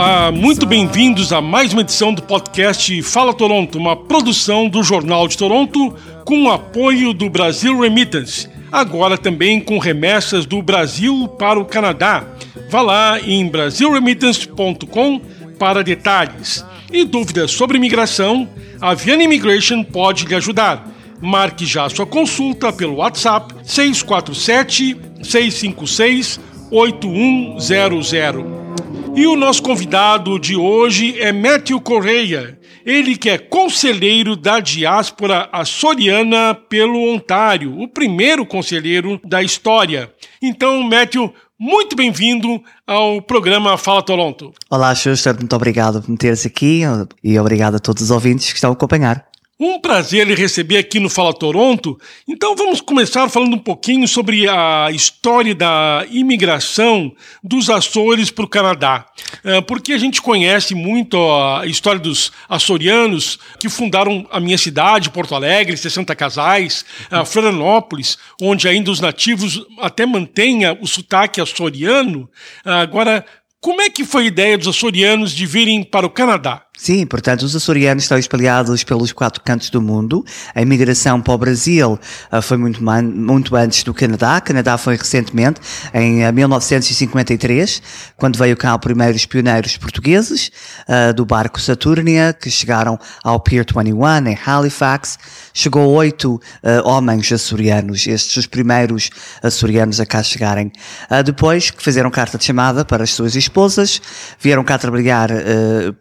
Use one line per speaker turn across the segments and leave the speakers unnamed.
Olá, muito bem-vindos a mais uma edição do podcast Fala Toronto, uma produção do Jornal de Toronto com o apoio do Brasil Remittance. Agora também com remessas do Brasil para o Canadá. Vá lá em brasilremittance.com para detalhes. E dúvidas sobre imigração, a Viana Immigration pode lhe ajudar. Marque já sua consulta pelo WhatsApp 647 656 8100. E o nosso convidado de hoje é Matthew Correia, ele que é conselheiro da diáspora açoriana pelo Ontário, o primeiro conselheiro da história. Então, Matthew, muito bem-vindo ao programa Fala Toronto.
Olá, Schuster, muito obrigado por me teres aqui e obrigado a todos os ouvintes que estão a acompanhar.
Um prazer lhe receber aqui no Fala Toronto. Então vamos começar falando um pouquinho sobre a história da imigração dos Açores para o Canadá. É, porque a gente conhece muito a história dos açorianos que fundaram a minha cidade, Porto Alegre, 60 casais, Florianópolis, onde ainda os nativos até mantêm o sotaque açoriano. Agora, como é que foi a ideia dos açorianos de virem para o Canadá?
Sim, portanto, os açorianos estão espalhados pelos quatro cantos do mundo. A imigração para o Brasil uh, foi muito, muito antes do Canadá. O Canadá foi recentemente, em 1953, ah, quando veio cá os primeiros pioneiros portugueses uh, do barco Saturnia, que chegaram ao Pier 21, em Halifax. Chegou oito homens açorianos, estes os primeiros açorianos a cá chegarem. depois, que fizeram carta de chamada para as suas esposas, vieram cá trabalhar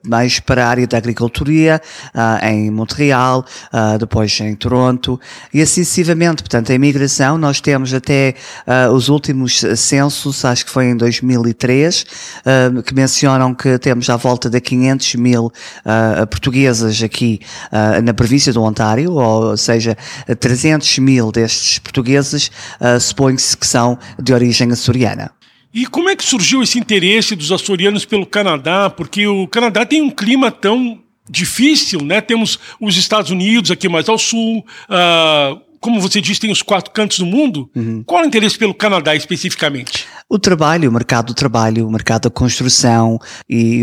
mais para área da agricultura uh, em Montreal, uh, depois em Toronto e assim. Portanto, a imigração, nós temos até uh, os últimos censos, acho que foi em 2003, que mencionam que temos à volta de 500 mil portuguesas aqui na província do Ontário, ou seja, 300 mil destes portugueses supõe-se que são de origem açoriana.
E como é que surgiu esse interesse dos açorianos pelo Canadá? Porque o Canadá tem um clima tão difícil, né? Temos os Estados Unidos aqui mais ao sul, uh, como você disse, tem os quatro cantos do mundo. Uhum. Qual é o interesse pelo Canadá especificamente?
O trabalho, o mercado do trabalho, o mercado da construção e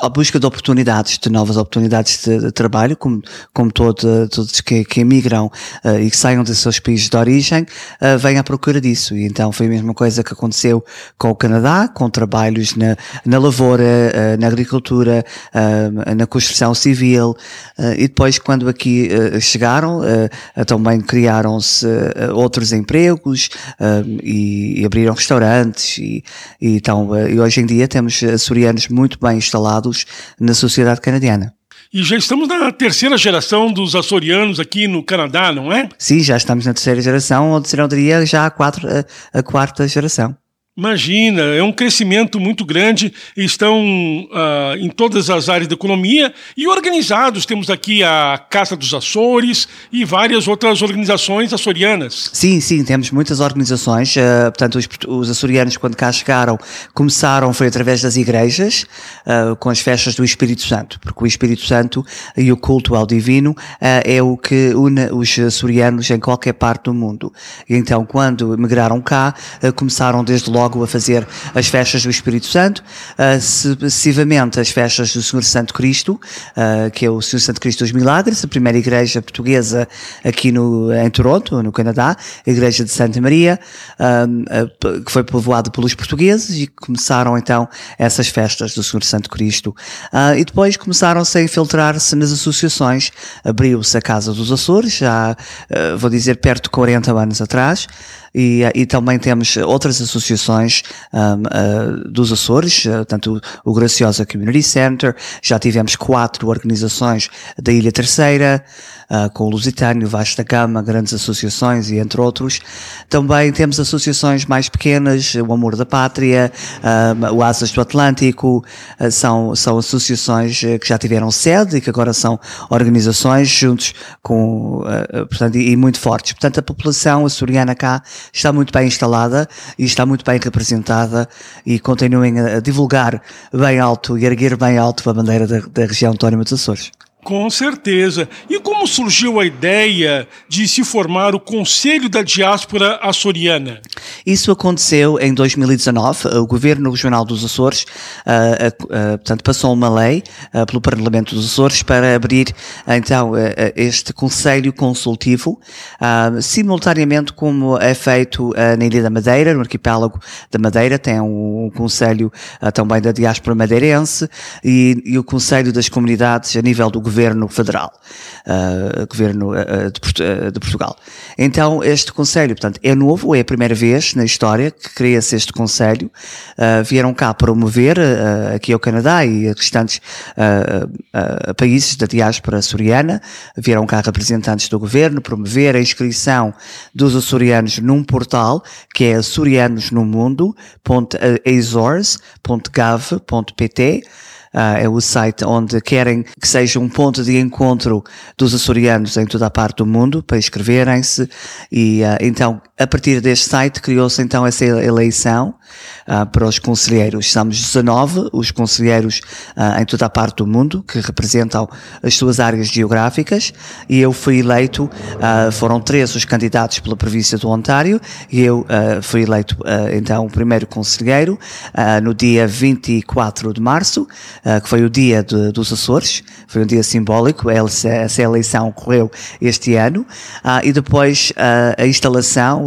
a busca de oportunidades, de novas oportunidades de, de trabalho, como, como todo, todos que, que emigram uh, e que saiam dos seus países de origem, uh, vêm à procura disso. E então foi a mesma coisa que aconteceu com o Canadá, com trabalhos na, na lavoura, uh, na agricultura, na construção civil. e depois, quando aqui chegaram, também criaram criaram-se uh, outros empregos uh, e, e, abriram restaurantes e, e, então, uh, e hoje em dia temos açorianos muito bem instalados na sociedade canadiana.
E já estamos na terceira geração dos açorianos aqui no Canadá, não é?
Sim, já estamos na terceira geração, ou eu diria já a, quatro, a, a quarta geração.
Imagina, é um crescimento muito grande, estão uh, em todas as áreas da economia e organizados. Temos aqui a Casa dos Açores e várias outras organizações açorianas.
Sim, sim, temos muitas organizações. Uh, portanto, os, os, açorianos, quando cá chegaram, começaram foi através das igrejas, uh, com as festas do Espírito Santo, porque o Espírito Santo e o culto ao divino é o que une os açorianos em qualquer parte do mundo. Então, quando migraram cá, começaram desde logo logo a fazer as festas do Espírito Santo, uh, sucessivamente as festas do Senhor Santo Cristo, uh, que é o Senhor Santo Cristo dos Milagres, a primeira igreja portuguesa aqui no, em Toronto, no Canadá, a igreja de Santa Maria, uh, que foi povoada pelos portugueses e começaram então essas festas do Senhor Santo Cristo. e depois começaram-se a infiltrar-se nas associações, abriu-se a Casa dos Açores, já vou dizer perto de 40 anos atrás, e, e também temos outras associações um, uh, dos Açores, uh, tanto o, Graciosa Community Center, já tivemos quatro organizações da Ilha Terceira, uh, com o Lusitânio, Vasta Gama, grandes associações e entre outros. Também temos associações mais pequenas, o Amor da Pátria, um, o Asas do Atlântico, são, são associações que já tiveram sede e que agora são organizações juntos com, portanto, e, e muito fortes. Portanto, a população açoriana cá está muito bem instalada e está muito bem representada e continuem a divulgar bem alto e erguer bem alto a bandeira da, da região autónoma dos Açores.
Com certeza. E como surgiu a ideia de se formar o Conselho da Diáspora Açoriana?
Isso aconteceu em 2019. O Governo Regional dos Açores, uh, uh, uh, portanto, passou uma lei pelo Parlamento dos Açores para abrir, então, este Conselho Consultivo, simultaneamente como é feito na Ilha da Madeira, no arquipélago da Madeira, tem um, um Conselho também da diáspora madeirense e, e, o Conselho das Comunidades a nível do Governo Federal, Governo de, de Portugal. Então, este Conselho, portanto, é novo, é a primeira vez na história que cria-se este Conselho. Uh, vieram cá promover, uh, aqui ao Canadá e a restantes uh, países da diáspora açoriana, vieram cá representantes do governo promover a inscrição dos açorianos num portal que é açorianosnomundo.azores.gov.pt Uh, é o site onde querem que seja um ponto de encontro dos açorianos em toda a parte do mundo para inscreverem-se. E uh, então a partir deste site criou-se então essa eleição uh, para os conselheiros. Somos 19 os conselheiros em toda a parte do mundo que representam as suas áreas geográficas. E eu fui eleito, foram três os candidatos pela província do Ontário. E eu fui eleito então o primeiro conselheiro no dia 24 de março que foi o dia de, dos Açores, foi um dia simbólico, essa eleição ocorreu este ano, uh, e depois uh, a instalação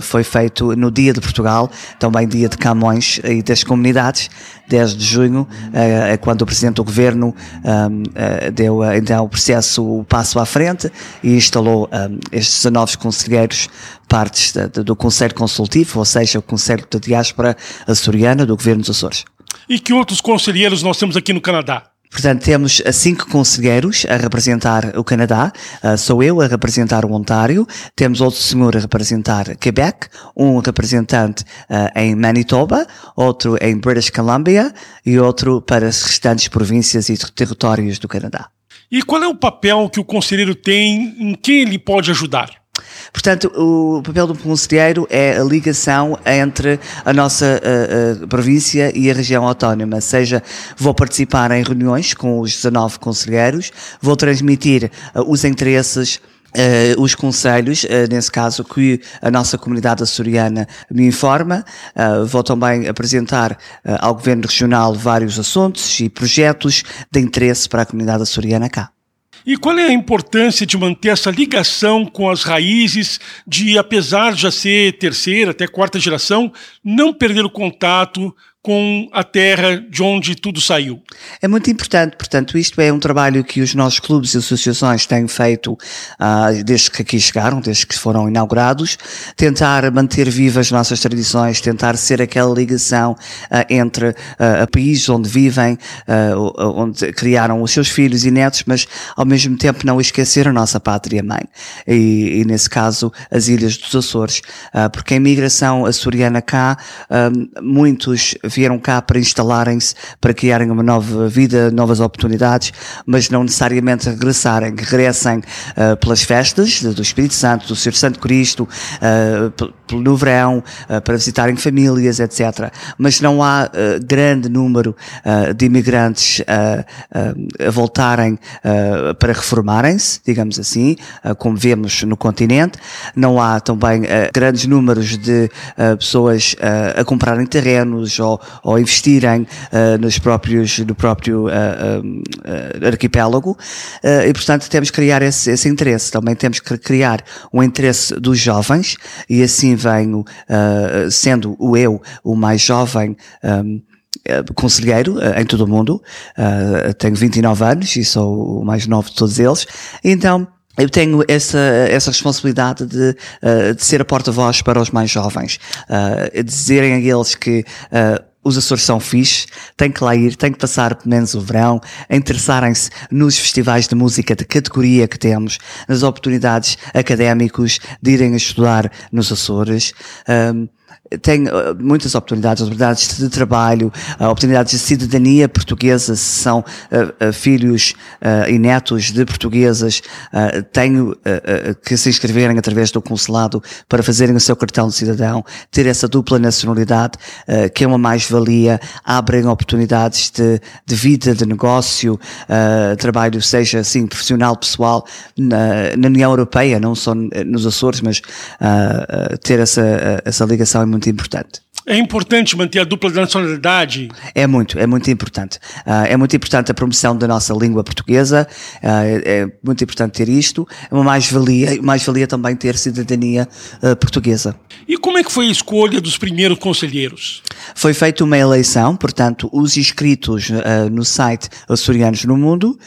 foi feito no dia de Portugal, também dia de Camões e das comunidades, 10 de junho, é quando o Presidente do Governo deu então o processo o passo à frente e instalou estes 19 conselheiros partes do Conselho Consultivo, ou seja, o Conselho da Diáspora Açoriana do Governo dos Açores.
E que outros conselheiros nós temos aqui no Canadá?
Portanto, temos cinco conselheiros a representar o Canadá. Uh, sou eu a representar o Ontário. Temos outro senhor a representar Quebec, um representante uh, em Manitoba, outro em British Columbia e outro para as restantes províncias e territórios do Canadá.
E qual é o papel que o conselheiro tem em quem ele pode ajudar?
Portanto, o papel do conselheiro é a ligação entre a nossa uh, uh, província e a região autónoma. Seja, vou participar em reuniões com os 19 conselheiros, vou transmitir uh, os interesses Uh, os conselhos, uh, nesse caso, que a nossa comunidade açoriana me informa. Uh, vou também apresentar ao Governo Regional vários assuntos e projetos de interesse para a comunidade açoriana cá.
E qual é a importância de manter essa ligação com as raízes, de, apesar de já ser terceira, até quarta geração, não perder o contato com a terra de onde tudo saiu.
É muito importante, portanto, isto é um trabalho que os nossos clubes e associações têm feito uh, desde que aqui chegaram, desde que foram inaugurados, tentar manter vivas as nossas tradições, tentar ser aquela ligação uh, entre uh, países onde vivem, onde criaram os seus filhos e netos, mas ao mesmo tempo não esquecer a nossa pátria-mãe. E, e, nesse caso, as Ilhas dos Açores, porque a imigração açoriana cá, muitos vieram cá para instalarem-se, para criarem uma nova vida, novas oportunidades, mas não necessariamente regressarem, regressem uh, pelas festas do Espírito Santo, do Senhor Santo Cristo, uh, no verão, uh, para visitarem famílias, etc. Mas não há grande número de imigrantes a voltarem para reformarem-se, digamos assim, como vemos no continente. Não há também grandes números de pessoas a comprarem terrenos ou ou, investirem uh, nos próprios, no próprio uh, uh, arquipélago. E, portanto, temos que criar esse, esse, interesse. Também temos que criar um interesse dos jovens e assim venho, sendo o eu o mais jovem, um, conselheiro em todo o mundo, tenho 29 anos e sou o mais novo de todos eles, então eu tenho essa, essa responsabilidade de, de ser a porta-voz para os mais jovens, dizerem a eles que os Açores são fixe, tem que lá ir, tem que passar pelo menos o verão, interessarem-se nos festivais de música de categoria que temos, nas oportunidades académicos de irem estudar nos Açores. Um, tem uh, muitas oportunidades, oportunidades de trabalho, uh, oportunidades de cidadania portuguesa, se são uh, filhos e netos de portuguesas, tenho que se inscreverem através do consulado para fazerem o seu cartão de cidadão, ter essa dupla nacionalidade, que é uma mais-valia, abrem oportunidades de, de vida, de negócio, trabalho, seja assim, profissional, pessoal, na, na União Europeia, não só nos Açores, mas ter essa, essa ligação muito importante.
É importante manter a dupla nacionalidade?
É muito, é muito importante. Uh, é muito importante a promoção da nossa língua portuguesa, uh, é, é, muito importante ter isto. É uma mais-valia, mais-valia também ter cidadania uh, portuguesa.
E como é que foi a escolha dos primeiros conselheiros?
Foi feita uma eleição, portanto, os inscritos no site Açorianos no Mundo,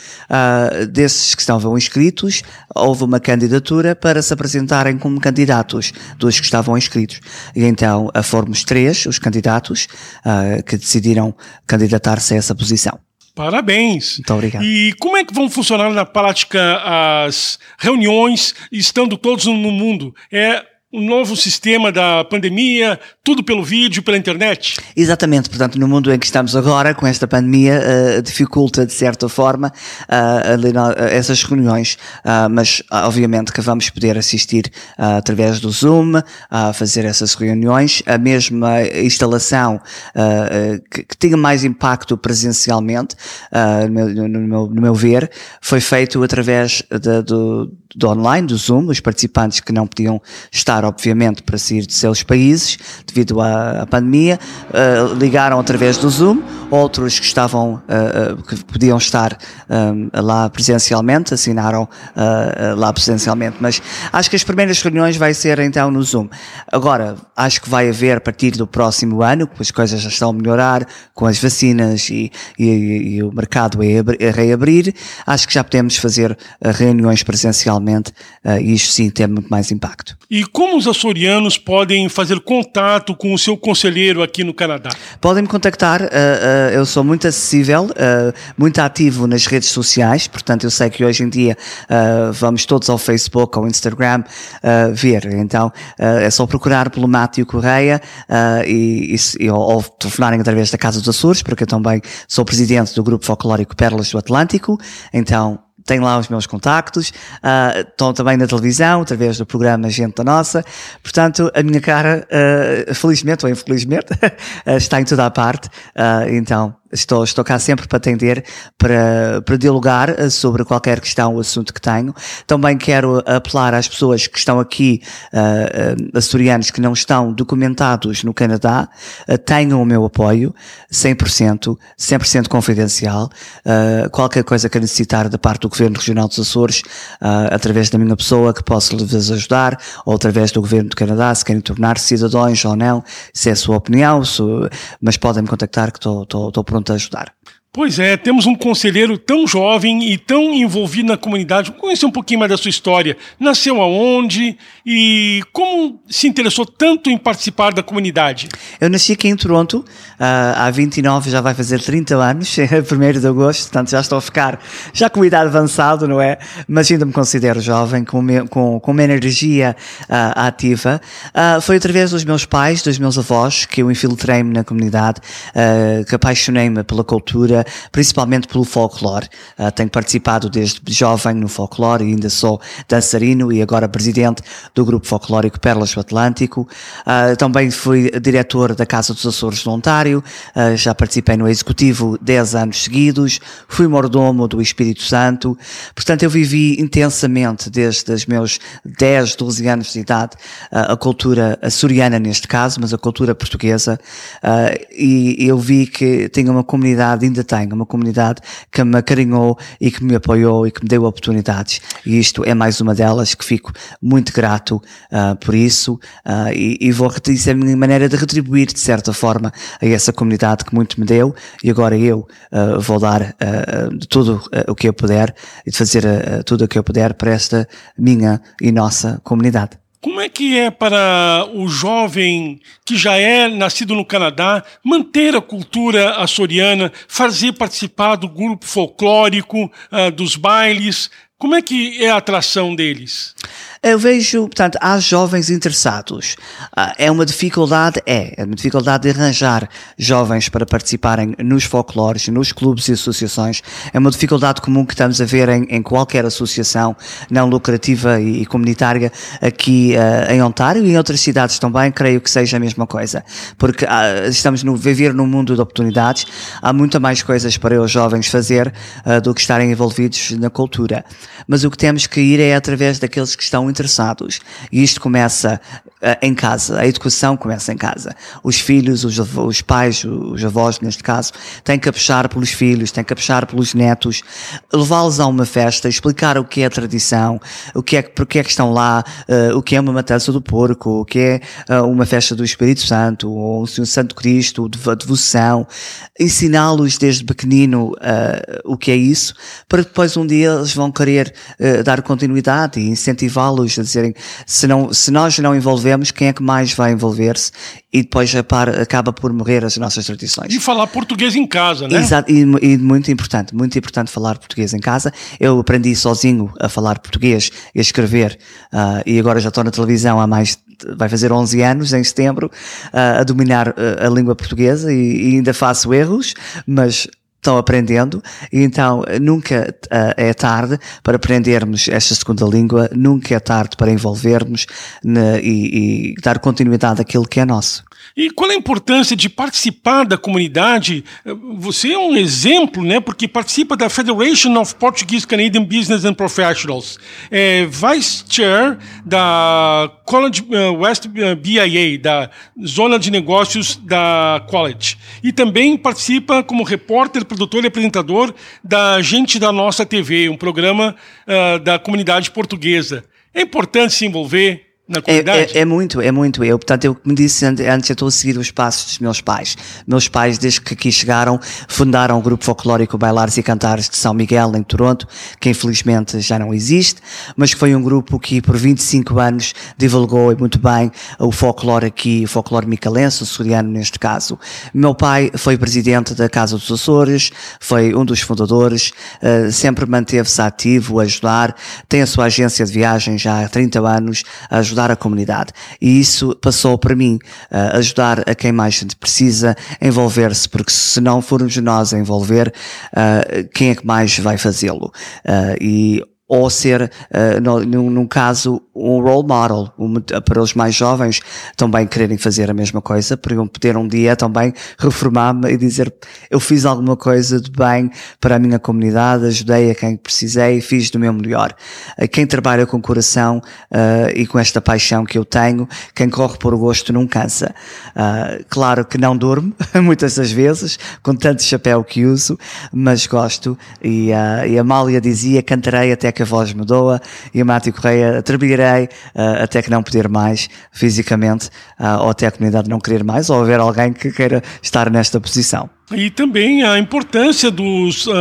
desses que estavam inscritos, houve uma candidatura para se apresentarem como candidatos dos que estavam inscritos. E então fomos três três os candidatos uh, que decidiram candidatar-se a essa posição.
Parabéns.
Muito obrigado.
E como é que vão funcionar na prática as reuniões, estando todos no mundo? É um novo sistema da pandemia, tudo pelo vídeo, pela internet?
Exatamente, portanto, no mundo em que estamos agora, com esta pandemia, uh, dificulta de certa forma uh, essas reuniões, uh, mas obviamente que vamos poder assistir através do Zoom, a fazer essas reuniões, a mesma instalação que, que tinha mais impacto presencialmente, no meu, no, meu, no, meu, ver, foi feito através de, do, do online, do Zoom, os participantes que não podiam estar, obviamente, para sair de seus países, devido à, à pandemia, uh, ligaram através do Zoom, outros que estavam, uh, que podiam estar um, lá presencialmente, assinaram lá presencialmente, mas acho que as primeiras reuniões vai ser então no Zoom. Agora, acho que vai haver a partir do próximo ano, as coisas já estão a melhorar, com as vacinas e, e, e o mercado a reabrir, acho que já podemos fazer reuniões presencialmente e isto sim tem muito mais impacto.
E como os açorianos podem fazer contato com o seu conselheiro aqui no Canadá?
Podem me contactar, uh, uh, eu sou muito acessível, uh, muito ativo nas redes sociais, portanto eu sei que hoje em dia vamos todos ao Facebook, ao Instagram ver, então é só procurar pelo Mátio Correia e, e, ou, ou telefonarem através da Casa dos Açores, porque eu também sou presidente do Grupo Folclórico Pérolas do Atlântico, então tenho lá os meus contactos, uh, estão também na televisão, através do programa Gente da Nossa. Portanto, a minha cara, uh, felizmente ou infelizmente, está em toda a parte. Uh, então, Estou, estou cá sempre para atender, para, para dialogar eh, sobre qualquer questão ou assunto que tenho. Também quero apelar às pessoas que estão aqui, uh, açorianos que não estão documentados no Canadá, uh, tenham o meu apoio, 100%, 100% confidencial. Uh, qualquer coisa que necessitar da parte do Governo Regional dos Açores, através da minha pessoa, que posso lhes ajudar, ou através do Governo do Canadá, se querem tornar-se cidadãos ou não, se é a sua opinião, se, mas podem me contactar que estou, estou, estou pronto a ajudar.
Pois é, temos um conselheiro tão jovem e tão envolvido na comunidade. Conhecer um pouquinho mais da sua história. Nasceu aonde e como se interessou tanto em participar da comunidade?
Eu nasci aqui em Toronto, uh, há 29, já vai fazer 30 anos, 1 de agosto, portanto já estou a ficar já com idade avançada, não é? Mas ainda me considero jovem, com, com, com uma energia uh, ativa. Uh, foi através dos meus pais, dos meus avós, que eu infiltrei-me na comunidade, que apaixonei-me pela cultura, principalmente pelo folclore. Uh, tenho participado desde jovem no folclore e ainda sou dançarino e agora presidente do grupo folclórico Perlas do Atlântico. Uh, também fui diretor da Casa dos Açores de Ontário, uh, já participei no Executivo 10 anos seguidos, fui mordomo do Espírito Santo. Portanto, eu vivi intensamente desde os meus 10, 12 anos de idade a cultura açoriana neste caso, mas a cultura portuguesa, e eu vi que tinha uma comunidade ainda tenho, uma comunidade que me acarinhou e que me apoiou e que me deu oportunidades. E isto é mais uma delas que fico muito grato uh, por isso uh, e, e, vou isso é a minha maneira de retribuir de certa forma a essa comunidade que muito me deu e agora eu uh, vou dar tudo o que eu puder e de fazer tudo o que eu puder para esta minha e nossa comunidade.
Como é que é para o jovem que já é nascido no Canadá manter a cultura açoriana, fazer participar do grupo folclórico, uh, dos bailes? Como é que é a atração deles?
Eu vejo, portanto, há jovens interessados. Ah, é uma dificuldade? É. É uma dificuldade de arranjar jovens para participarem nos folclores, nos clubes e associações. É uma dificuldade comum que estamos a ver em, em qualquer associação não lucrativa e, comunitária aqui uh, em Ontário e em outras cidades também, creio que seja a mesma coisa. Porque uh, estamos no viver num mundo de oportunidades, há muita mais coisas para os jovens fazer uh, do que estarem envolvidos na cultura. Mas o que temos que ir é através daqueles que estão interessados. E isto começa em casa, a educação começa em casa. Os filhos, os, os pais, os avós, neste caso, têm que puxar pelos filhos, têm que puxar pelos netos, levá-los a uma festa, explicar o que é a tradição, o que é, porque é que estão lá, uh, o que é uma matança do porco, o que é uh, uma festa do Espírito Santo, ou o Santo Cristo, a devoção, ensiná-los desde pequenino o que é isso, para depois um dia eles vão querer dar continuidade e incentivá-los a dizerem se, não, se nós não envolvemos, quem é que mais vai envolver-se? E depois acaba por morrer as nossas tradições.
E falar português em casa, né?
Exato, e, e muito importante, muito importante falar português em casa. Eu aprendi sozinho a falar português e a escrever, uh, e agora já estou na televisão há mais vai fazer 11 anos em setembro, uh, a dominar uh, a língua portuguesa e, e, ainda faço erros, mas estão aprendendo, e então nunca uh, é tarde para aprendermos esta segunda língua, nunca é tarde para envolvermos ne, e, e dar continuidade àquilo que é nosso.
E qual a importância de participar da comunidade? Você é um exemplo, né? Porque participa da Federation of Portuguese Canadian Business and Professionals, é Vice Chair da College eh, West eh, BIA, da Zona de Negócios da College, e também participa como repórter, produtor e apresentador da Gente da Nossa TV, um programa uh, da comunidade portuguesa. É importante se envolver, na?
É, é, é, muito, é muito. Eu, portanto, eu me disse antes, eu estou a seguir os passos dos meus pais. Meus pais, desde que aqui chegaram, fundaram o grupo folclórico Bailares e Cantares de São Miguel, em Toronto, que infelizmente já não existe, mas que foi um grupo que por 25 anos divulgou muito bem o folclore aqui, o folclore micalense, o soriano neste caso. Meu pai foi presidente da Casa dos Açores, foi um dos fundadores, uh, sempre manteve-se ativo a ajudar, tem a sua agência de viagem já há 30 anos, a ajudar ajudar a comunidade. E isso passou para mim, uh, ajudar a quem mais precisa envolver-se, porque se não formos nós a envolver, uh, quem é que mais vai fazê-lo? Uh, e ou ser, uh, no, num, num, caso, um role model um, para os mais jovens também quererem fazer a mesma coisa, para eu poder um dia também reformar-me e dizer eu fiz alguma coisa de bem para a minha comunidade, ajudei a quem precisei, fiz do meu melhor. Uh, quem trabalha com coração uh, e com esta paixão que eu tenho, quem corre por gosto não cansa. claro que não durmo, muitas das vezes, com tanto chapéu que uso, mas gosto e, e a Mália dizia, cantarei até que a voz me doa e a Mati Correia trabalharei uh, até que não poder mais fisicamente uh, ou até a comunidade não querer mais ou haver alguém que queira estar nesta posição.
E também a importância dos uh,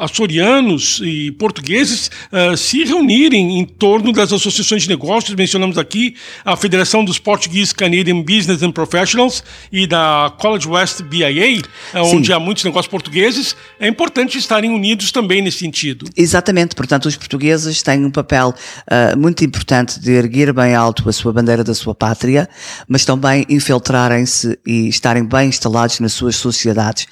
açorianos e portugueses uh, se reunirem em torno das associações de negócios. Mencionamos aqui a Federação dos Portuguese Canadian Business and Professionals e da College West BIA, uh, onde há muitos negócios portugueses. É importante estarem unidos também nesse sentido.
Exatamente. Portanto, os portugueses têm um papel muito importante de erguer bem alto a sua bandeira da sua pátria, mas também infiltrarem-se e estarem bem instalados nas suas sociedades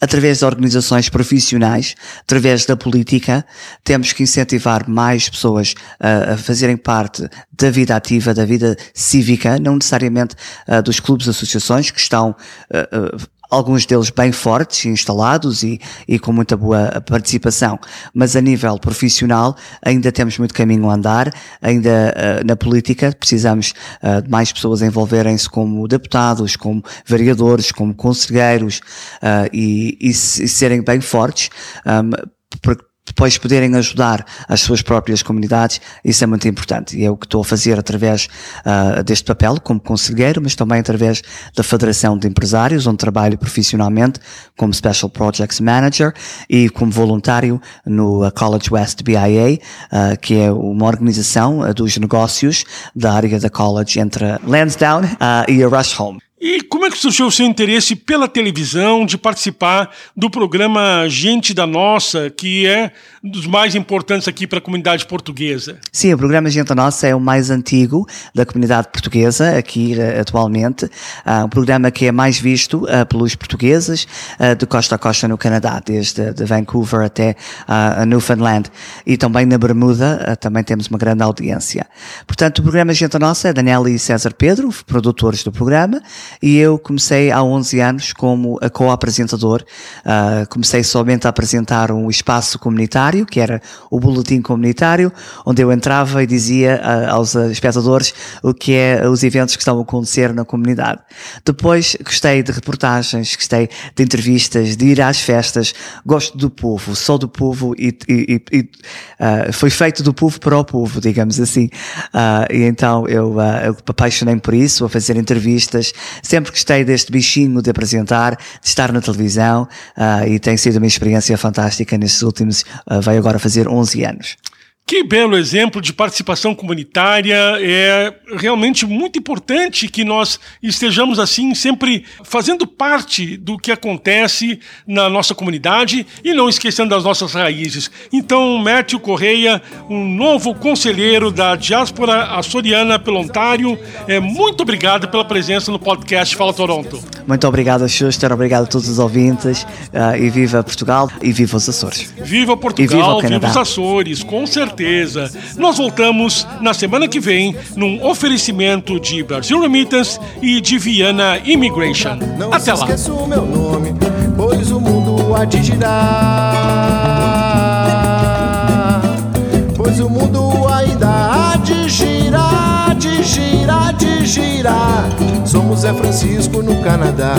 através de organizações profissionais, através da política, temos que incentivar mais pessoas a, a fazerem parte da vida ativa, da vida cívica, não necessariamente uh, dos clubes, associações que estão uh, uh, alguns deles bem fortes, instalados e, e com muita boa participação, mas a nível profissional ainda temos muito caminho a andar, ainda uh, na política precisamos uh, de mais pessoas envolverem-se como deputados, como vereadores, como conselheiros uh, e, e, e, serem bem fortes, um, porque depois poderem ajudar as suas próprias comunidades, isso é muito importante. E é o que estou a fazer através uh, deste papel, como conselheiro, mas também através da Federação de Empresários, onde trabalho profissionalmente como Special Projects Manager e como voluntário no College West BIA, uh, que é uma organização uh, dos negócios da área da college entre Lansdowne e a Rush Home.
E como é que surgiu o seu interesse pela televisão, de participar do programa Gente da Nossa, que é um dos mais importantes aqui para a comunidade portuguesa?
Sim, o programa Gente da Nossa é o mais antigo da comunidade portuguesa, aqui uh, atualmente. Uh, um programa que é mais visto uh, pelos portugueses de costa a costa no Canadá, desde de Vancouver até a Newfoundland. E também na Bermuda também temos uma grande audiência. Portanto, o programa Gente da Nossa é Daniela e César Pedro, produtores do programa, e eu comecei há 11 anos como co-apresentador. Uh, comecei somente a apresentar um espaço comunitário, que era o boletim comunitário, onde eu entrava e dizia uh, aos espectadores o que é os eventos que estão a acontecer na comunidade. Depois gostei de reportagens, gostei de entrevistas, de ir às festas, gosto do povo, sou do povo e, e, e uh, foi feito do povo para o povo, digamos assim. e então eu, eu apaixonei por isso, a fazer entrevistas, sempre gostei deste bichinho de apresentar, de estar na televisão uh, e tem sido uma experiência fantástica nestes últimos, uh, vai agora fazer 11 anos.
Que belo exemplo de participação comunitária. É realmente muito importante que nós estejamos assim, sempre fazendo parte do que acontece na nossa comunidade e não esquecendo das nossas raízes. Então, Mércio Correia, um novo conselheiro da diáspora açoriana pelo Ontário, é, muito obrigado pela presença no podcast Fala Toronto.
Muito obrigado, Schuster, obrigado a todos os ouvintes uh, e viva Portugal e viva os Açores.
Viva Portugal, viva, viva os Açores, com certeza certeza. Nós voltamos na semana que vem num oferecimento de Brasil Remittance e de Viana Immigration. Não Até lá. o meu nome, pois o mundo há de girar. Pois o mundo ainda há de girar, de girar, de girar. Somos Zé Francisco no Canadá.